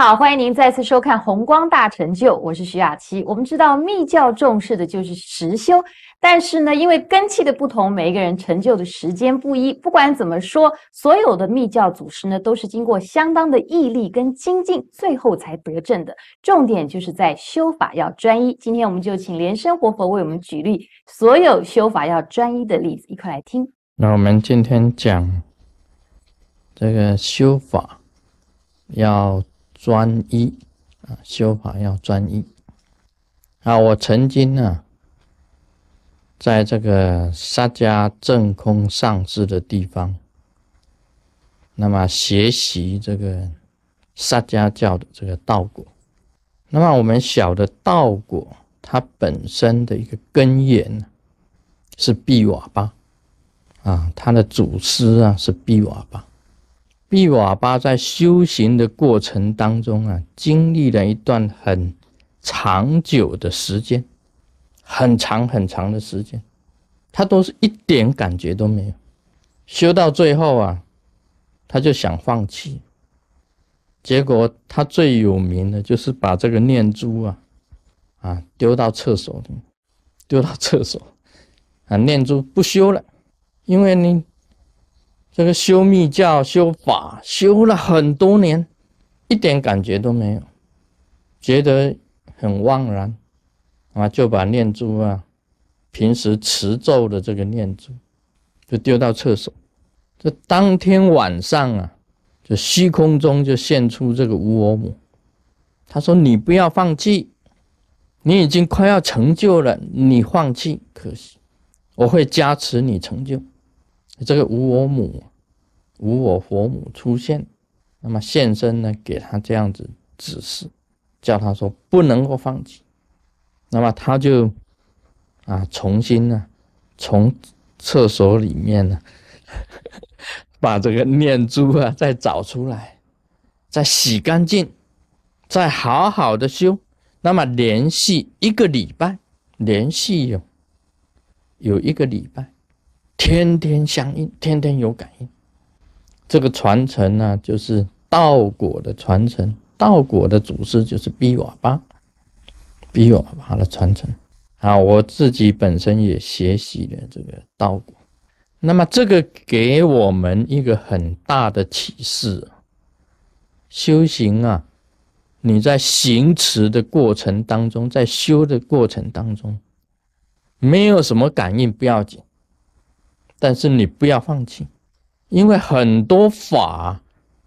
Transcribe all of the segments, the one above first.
好，欢迎您再次收看《红光大成就》，我是徐雅琪。我们知道密教重视的就是实修，但是呢，因为根器的不同，每一个人成就的时间不一。不管怎么说，所有的密教祖师呢，都是经过相当的毅力跟精进，最后才得证的。重点就是在修法要专一。今天我们就请莲生活佛为我们举例所有修法要专一的例子，一块来听。那我们今天讲这个修法要。专一啊，修法要专一啊！我曾经呢，在这个沙迦正空上师的地方，那么学习这个沙迦教的这个道果。那么我们晓得道果，它本身的一个根源，是毕瓦巴啊，它的祖师啊是毕瓦巴。毕瓦巴在修行的过程当中啊，经历了一段很长久的时间，很长很长的时间，他都是一点感觉都没有。修到最后啊，他就想放弃。结果他最有名的就是把这个念珠啊，啊丢到厕所里，丢到厕所，啊念珠不修了，因为你。这个修密教修法修了很多年，一点感觉都没有，觉得很惘然，啊，就把念珠啊，平时持咒的这个念珠，就丢到厕所。这当天晚上啊，就虚空中就现出这个无我母，他说：“你不要放弃，你已经快要成就了，你放弃可惜，我会加持你成就。”这个无我母。无我佛母出现，那么现身呢？给他这样子指示，叫他说不能够放弃。那么他就啊，重新呢，从厕所里面呢，把这个念珠啊再找出来，再洗干净，再好好的修。那么连续一个礼拜，连续有有一个礼拜，天天相应，天天有感应。这个传承呢，就是道果的传承。道果的祖师就是比瓦巴，比瓦巴的传承。啊，我自己本身也学习了这个道果。那么，这个给我们一个很大的启示：修行啊，你在行持的过程当中，在修的过程当中，没有什么感应不要紧，但是你不要放弃。因为很多法，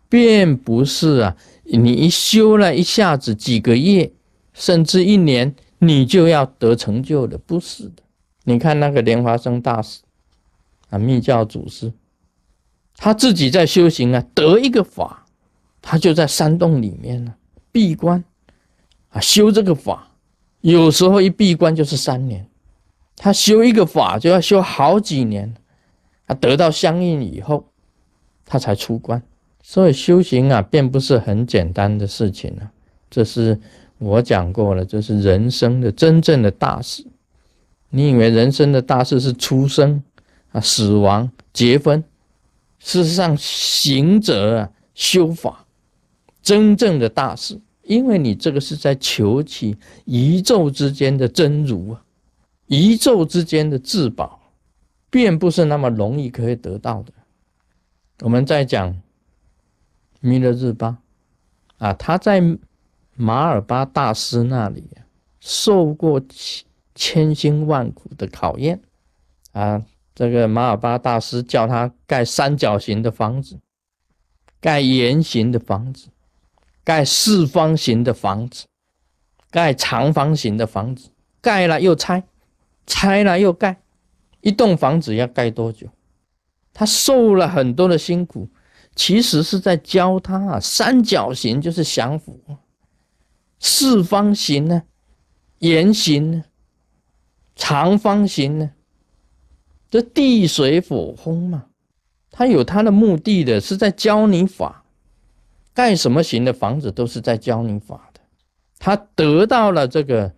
并不是啊，你一修了一下子几个月，甚至一年，你就要得成就的，不是的。你看那个莲花生大师啊，密教祖师，他自己在修行啊，得一个法，他就在山洞里面呢，闭关啊，修这个法，有时候一闭关就是三年，他修一个法就要修好几年，他得到相应以后。他才出关，所以修行啊，并不是很简单的事情啊。这是我讲过了，这是人生的真正的大事。你以为人生的大事是出生啊、死亡、结婚？事实上，行者啊，修法真正的大事，因为你这个是在求取宇宙之间的真如啊，宇宙之间的至宝，并不是那么容易可以得到的。我们在讲弥勒日巴啊，他在马尔巴大师那里受过千千辛万苦的考验啊。这个马尔巴大师叫他盖三角形的房子，盖圆形的房子，盖四方形的房子，盖长方形的房子，盖了又拆，拆了又盖，一栋房子要盖多久？他受了很多的辛苦，其实是在教他啊，三角形就是降伏，四方形呢，圆形呢，长方形呢，这地水火风嘛，他有他的目的的，是在教你法，盖什么形的房子都是在教你法的。他得到了这个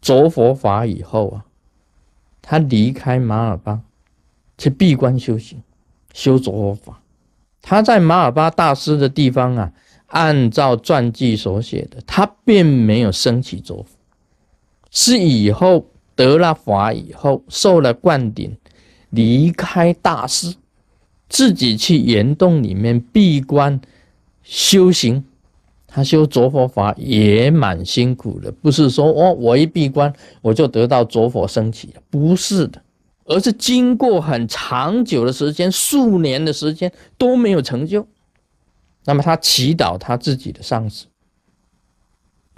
着佛法以后啊，他离开马尔巴，去闭关修行。修着法，他在马尔巴大师的地方啊，按照传记所写的，他并没有升起着佛，是以后得了法以后，受了灌顶，离开大师，自己去岩洞里面闭关修行。他修着佛法也蛮辛苦的，不是说哦，我一闭关我就得到着佛升起，不是的，而是经过很长久的时间，数年的时间都没有成就。那么他祈祷他自己的上司，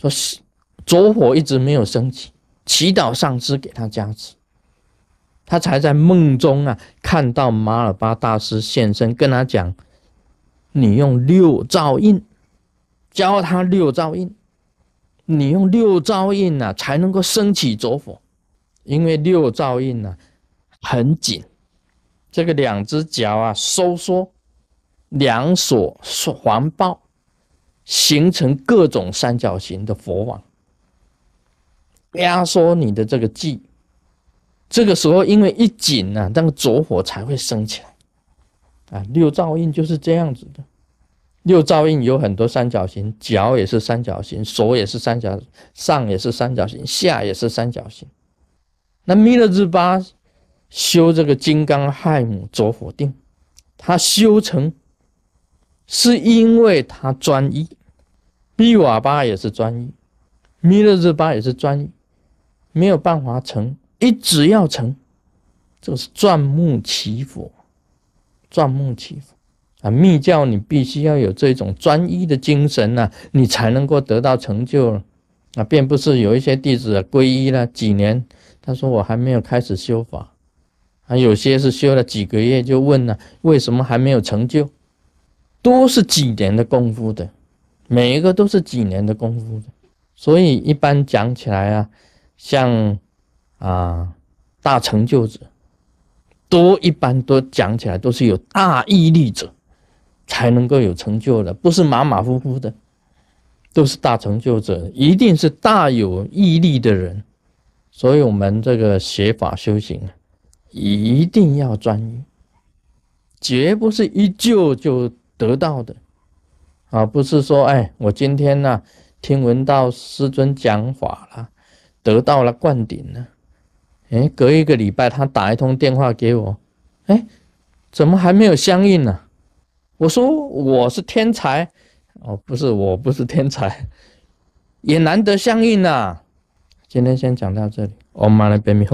说是着火一直没有升起，祈祷上师给他加持，他才在梦中啊看到马尔巴大师现身，跟他讲：“你用六照印。”教他六照印，你用六照印呢，才能够升起着火，因为六照印呢很紧，这个两只脚啊收缩，两手环抱，形成各种三角形的佛网，压缩你的这个气。这个时候因为一紧呢，那个着火才会升起来，啊，六照印就是这样子的。六照应有很多三角形，脚也是三角形，手也是三角，上也是三角形，下也是三角形。那弥勒日巴修这个金刚亥母着火定，他修成是因为他专一，密瓦巴也是专一，弥勒日巴也是专一，没有办法成，一直要成，这个是钻木起火，钻木起火。啊，密教你必须要有这种专一的精神呐，你才能够得到成就。啊，并不是有一些弟子皈依了几年，他说我还没有开始修法，啊，有些是修了几个月就问了，为什么还没有成就？都是几年的功夫的，每一个都是几年的功夫的。所以一般讲起来啊，像啊大成就者，都一般都讲起来都是有大毅力者。才能够有成就的，不是马马虎虎的，都是大成就者，一定是大有毅力的人。所以，我们这个学法修行啊，一定要专一，绝不是一就就得到的啊！不是说，哎，我今天呢听闻到师尊讲法了，得到了灌顶了，哎，隔一个礼拜他打一通电话给我，哎，怎么还没有相应呢？我说我是天才，哦，不是，我不是天才，也难得相遇呐。今天先讲到这里，我马来 baby。